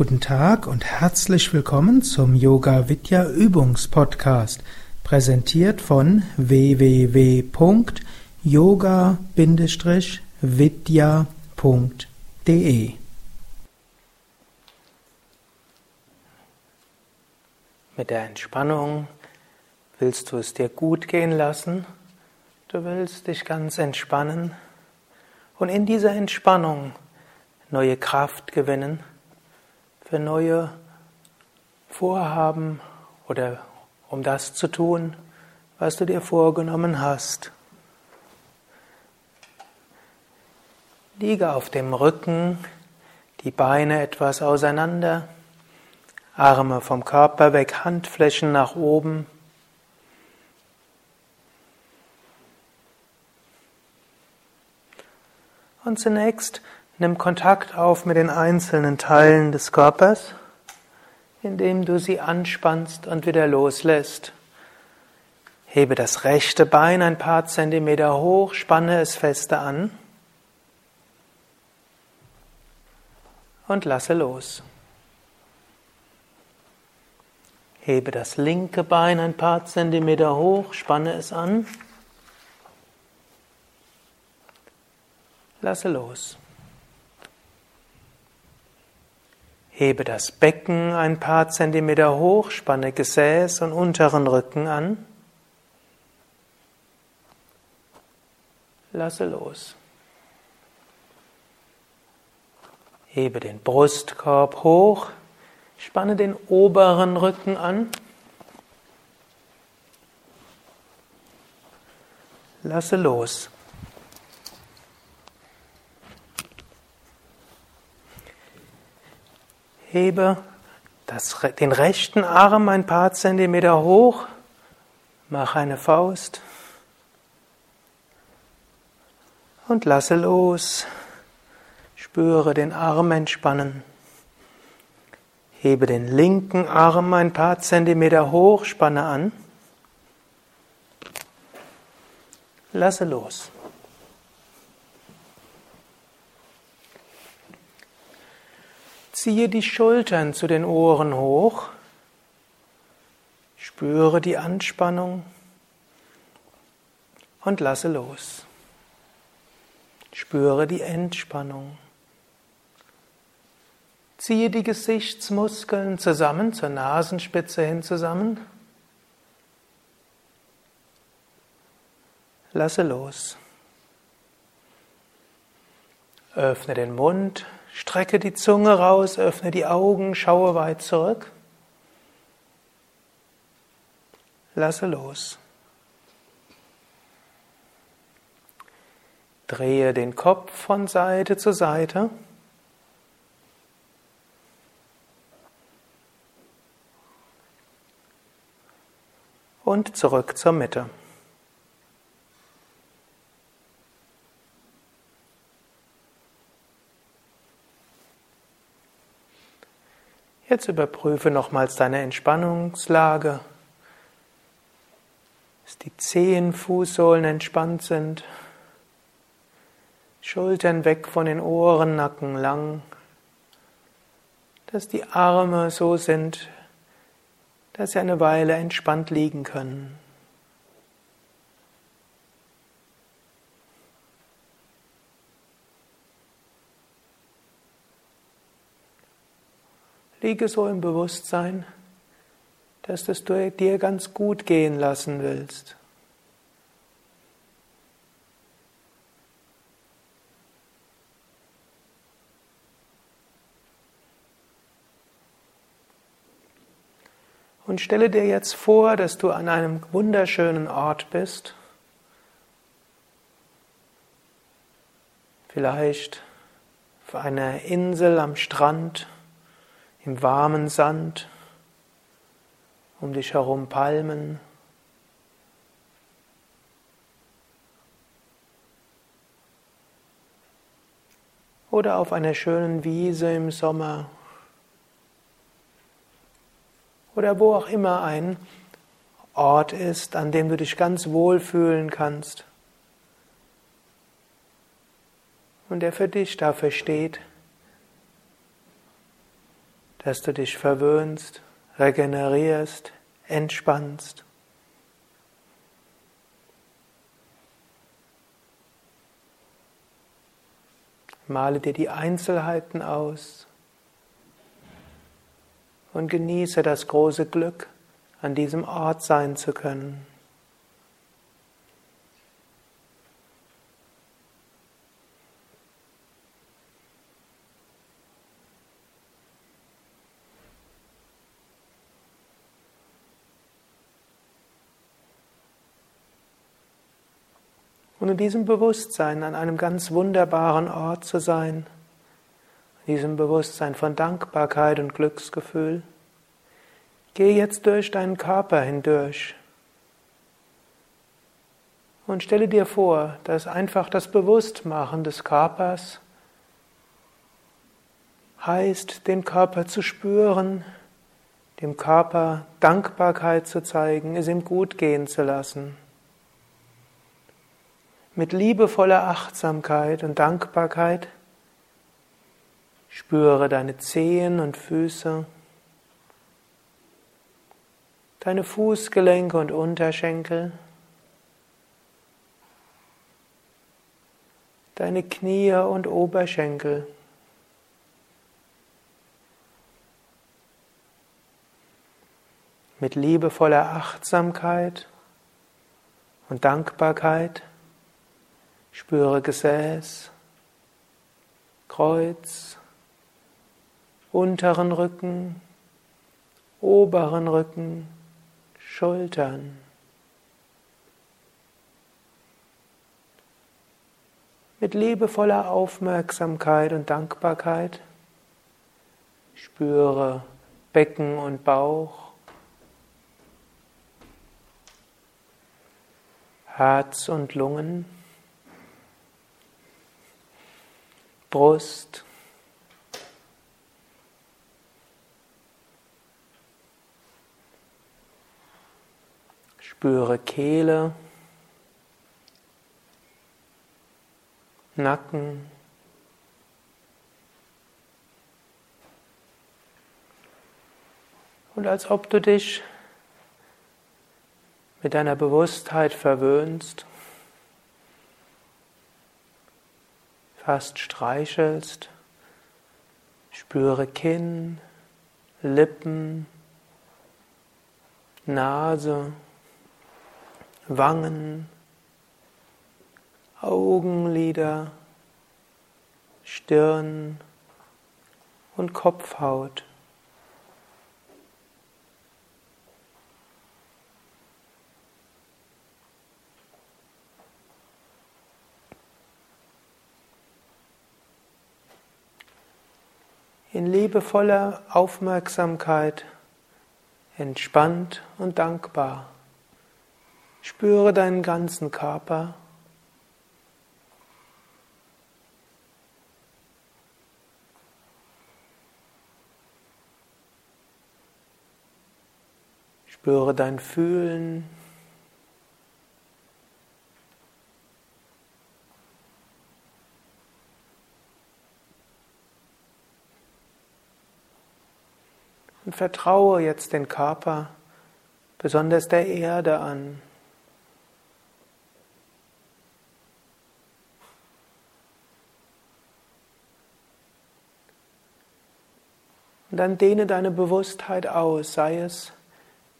Guten Tag und herzlich willkommen zum Yoga Vidya Übungspodcast, präsentiert von www.yoga-vidya.de. Mit der Entspannung willst du es dir gut gehen lassen, du willst dich ganz entspannen und in dieser Entspannung neue Kraft gewinnen für neue Vorhaben oder um das zu tun, was du dir vorgenommen hast. Liege auf dem Rücken, die Beine etwas auseinander, Arme vom Körper weg, Handflächen nach oben. Und zunächst Nimm Kontakt auf mit den einzelnen Teilen des Körpers, indem du sie anspannst und wieder loslässt. Hebe das rechte Bein ein paar Zentimeter hoch, spanne es fester an und lasse los. Hebe das linke Bein ein paar Zentimeter hoch, spanne es an. Lasse los. Hebe das Becken ein paar Zentimeter hoch, spanne Gesäß und unteren Rücken an. Lasse los. Hebe den Brustkorb hoch, spanne den oberen Rücken an. Lasse los. Hebe das, den rechten Arm ein paar Zentimeter hoch, mach eine Faust und lasse los. Spüre den Arm entspannen. Hebe den linken Arm ein paar Zentimeter hoch, spanne an. Lasse los. Ziehe die Schultern zu den Ohren hoch. Spüre die Anspannung und lasse los. Spüre die Entspannung. Ziehe die Gesichtsmuskeln zusammen, zur Nasenspitze hin zusammen. Lasse los. Öffne den Mund, Strecke die Zunge raus, öffne die Augen, schaue weit zurück. Lasse los. Drehe den Kopf von Seite zu Seite. Und zurück zur Mitte. Jetzt überprüfe nochmals deine Entspannungslage, dass die Zehen, Fußsohlen entspannt sind, Schultern weg von den Ohren, Nacken lang, dass die Arme so sind, dass sie eine Weile entspannt liegen können. Liege so im Bewusstsein, dass du es dir ganz gut gehen lassen willst. Und stelle dir jetzt vor, dass du an einem wunderschönen Ort bist. Vielleicht auf einer Insel am Strand im warmen Sand, um dich herum Palmen. Oder auf einer schönen Wiese im Sommer. Oder wo auch immer ein Ort ist, an dem du dich ganz wohl fühlen kannst. Und der für dich dafür steht, dass du dich verwöhnst, regenerierst, entspannst. Male dir die Einzelheiten aus und genieße das große Glück, an diesem Ort sein zu können. Und in diesem Bewusstsein an einem ganz wunderbaren Ort zu sein, in diesem Bewusstsein von Dankbarkeit und Glücksgefühl, geh jetzt durch deinen Körper hindurch. Und stelle dir vor, dass einfach das Bewusstmachen des Körpers heißt, den Körper zu spüren, dem Körper Dankbarkeit zu zeigen, es ihm gut gehen zu lassen mit liebevoller Achtsamkeit und Dankbarkeit spüre deine Zehen und Füße, deine Fußgelenke und Unterschenkel, deine Knie und Oberschenkel. Mit liebevoller Achtsamkeit und Dankbarkeit Spüre Gesäß, Kreuz, unteren Rücken, oberen Rücken, Schultern. Mit liebevoller Aufmerksamkeit und Dankbarkeit spüre Becken und Bauch, Herz und Lungen. Brust, Spüre Kehle, Nacken, und als ob du dich mit deiner Bewusstheit verwöhnst. Fast streichelst, spüre Kinn, Lippen, Nase, Wangen, Augenlider, Stirn und Kopfhaut. In liebevoller Aufmerksamkeit, entspannt und dankbar. Spüre deinen ganzen Körper. Spüre dein Fühlen. Und vertraue jetzt den Körper, besonders der Erde an. Und dann dehne deine Bewusstheit aus, sei es,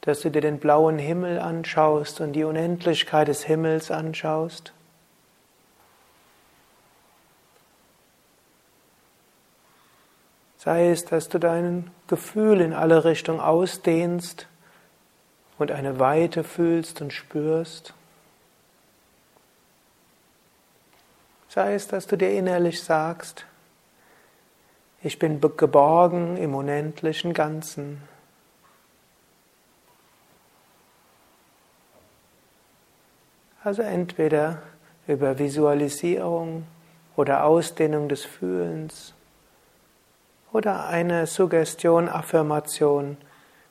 dass du dir den blauen Himmel anschaust und die Unendlichkeit des Himmels anschaust. Sei es, dass du dein Gefühl in alle Richtungen ausdehnst und eine Weite fühlst und spürst. Sei es, dass du dir innerlich sagst, ich bin geborgen im unendlichen Ganzen. Also entweder über Visualisierung oder Ausdehnung des Fühlens oder eine Suggestion, Affirmation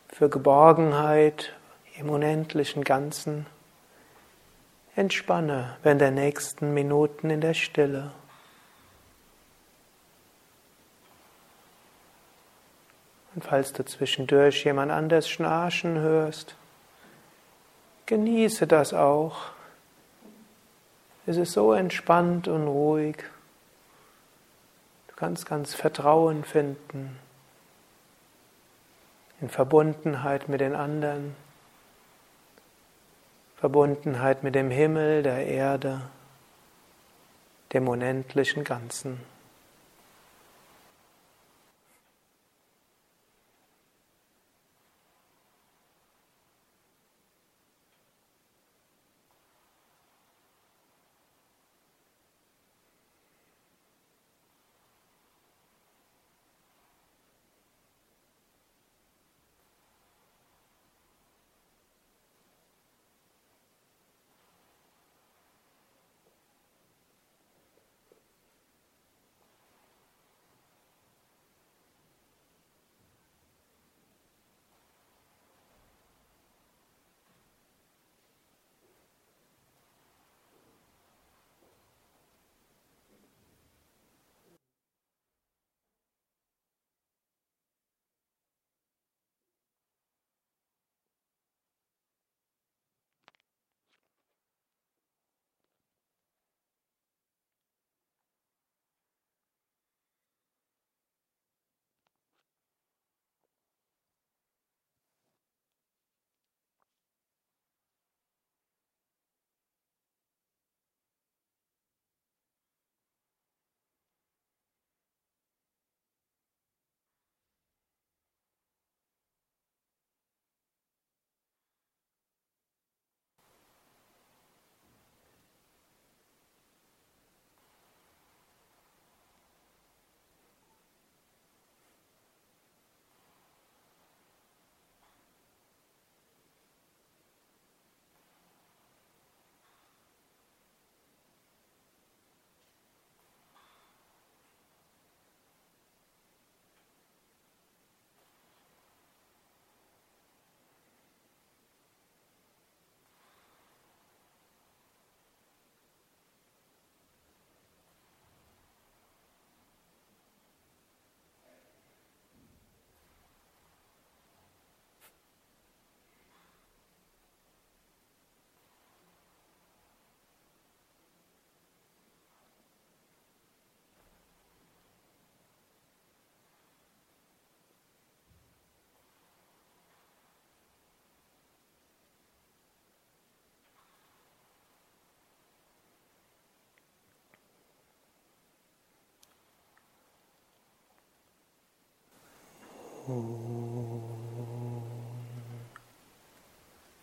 für Geborgenheit im unendlichen Ganzen. Entspanne während der nächsten Minuten in der Stille. Und falls du zwischendurch jemand anders schnarchen hörst, genieße das auch. Es ist so entspannt und ruhig. Kannst ganz Vertrauen finden in Verbundenheit mit den anderen, Verbundenheit mit dem Himmel, der Erde, dem unendlichen Ganzen.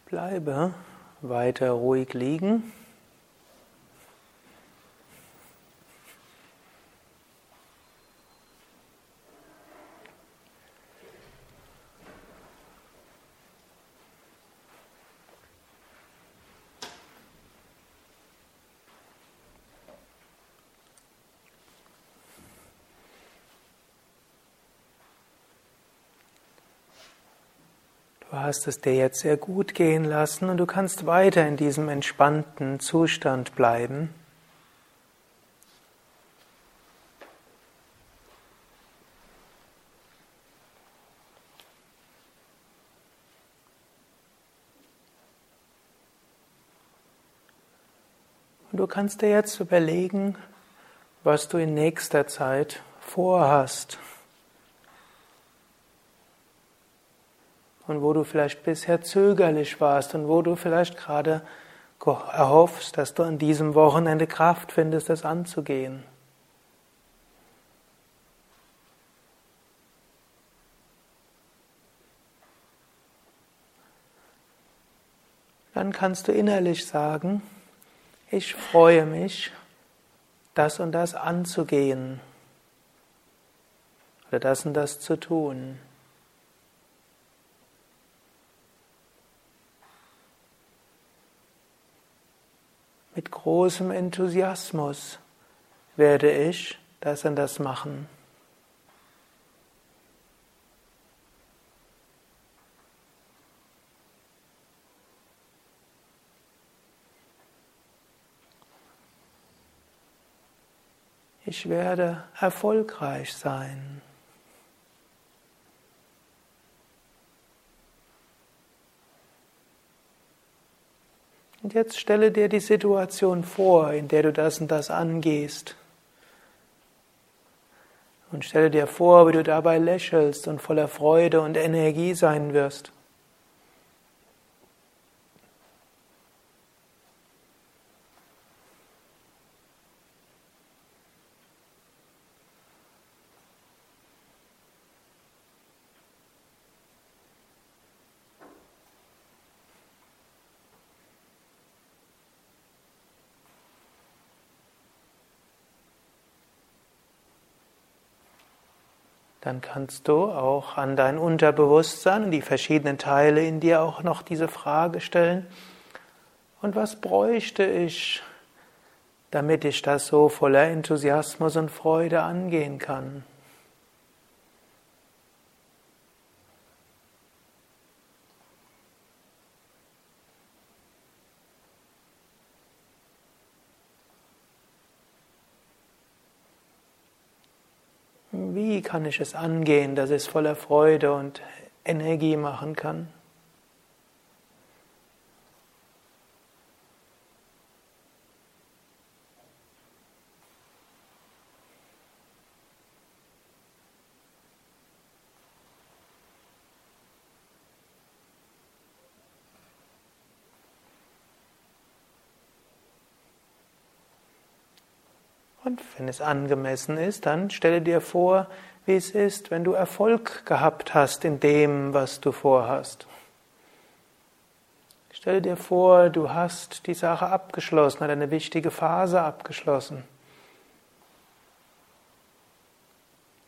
Bleibe weiter ruhig liegen. Hast es dir jetzt sehr gut gehen lassen und du kannst weiter in diesem entspannten Zustand bleiben. Und du kannst dir jetzt überlegen, was du in nächster Zeit vorhast. Und wo du vielleicht bisher zögerlich warst und wo du vielleicht gerade erhoffst, dass du an diesem Wochenende Kraft findest, es anzugehen. Dann kannst du innerlich sagen, ich freue mich, das und das anzugehen oder das und das zu tun. Mit großem Enthusiasmus werde ich das und das machen. Ich werde erfolgreich sein. Und jetzt stelle dir die Situation vor, in der du das und das angehst. Und stelle dir vor, wie du dabei lächelst und voller Freude und Energie sein wirst. Dann kannst du auch an dein Unterbewusstsein und die verschiedenen Teile in dir auch noch diese Frage stellen. Und was bräuchte ich, damit ich das so voller Enthusiasmus und Freude angehen kann? Wie kann ich es angehen, dass es voller Freude und Energie machen kann? Und wenn es angemessen ist, dann stelle dir vor, wie es ist, wenn du Erfolg gehabt hast in dem, was du vorhast. Stelle dir vor, du hast die Sache abgeschlossen, hat eine wichtige Phase abgeschlossen.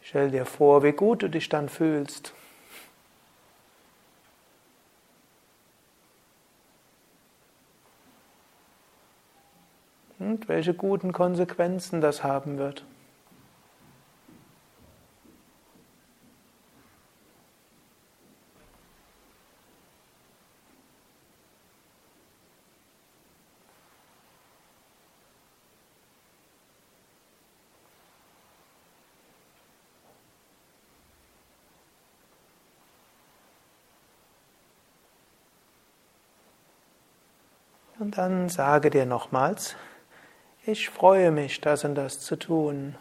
Stell dir vor, wie gut du dich dann fühlst. und welche guten Konsequenzen das haben wird. Und dann sage dir nochmals, ich freue mich, das und das zu tun.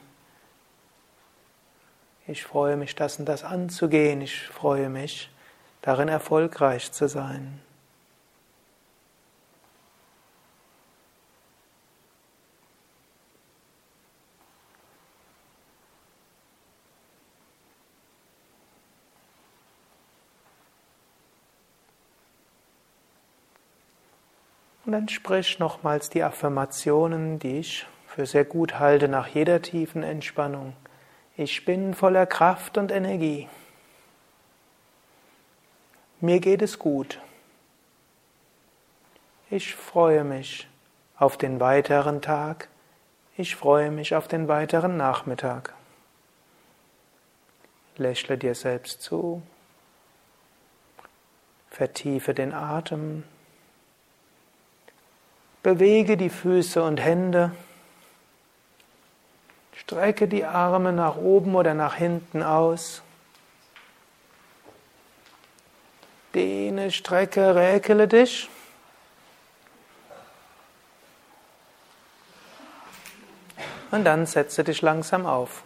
Ich freue mich, das und das anzugehen. Ich freue mich, darin erfolgreich zu sein. Dann sprich nochmals die Affirmationen, die ich für sehr gut halte nach jeder tiefen Entspannung. Ich bin voller Kraft und Energie. Mir geht es gut. Ich freue mich auf den weiteren Tag. Ich freue mich auf den weiteren Nachmittag. Lächle dir selbst zu. Vertiefe den Atem. Bewege die Füße und Hände. Strecke die Arme nach oben oder nach hinten aus. Dehne, strecke, räkele dich. Und dann setze dich langsam auf.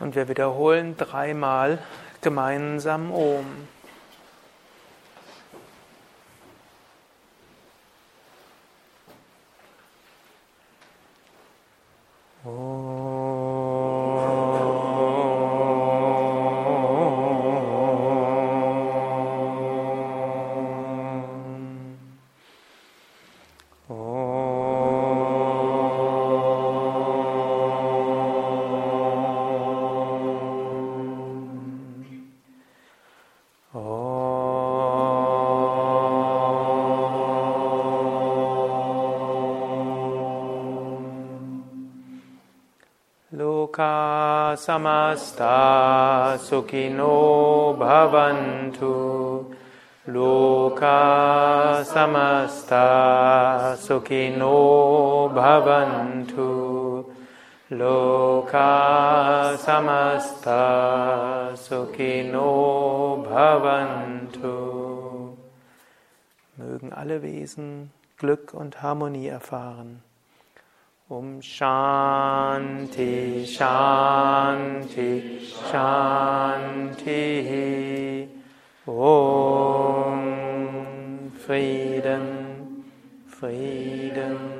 Und wir wiederholen dreimal gemeinsam Om. Samasta sukino bhavantu. Loka samasta sukino bhavantu. Loka samasta sukino bhavantu. Mögen alle Wesen Glück und Harmonie erfahren. Um Shanti, Shanti, Shanti. Om Frieden, Frieden,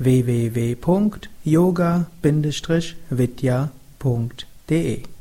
www.yoga-vidya.de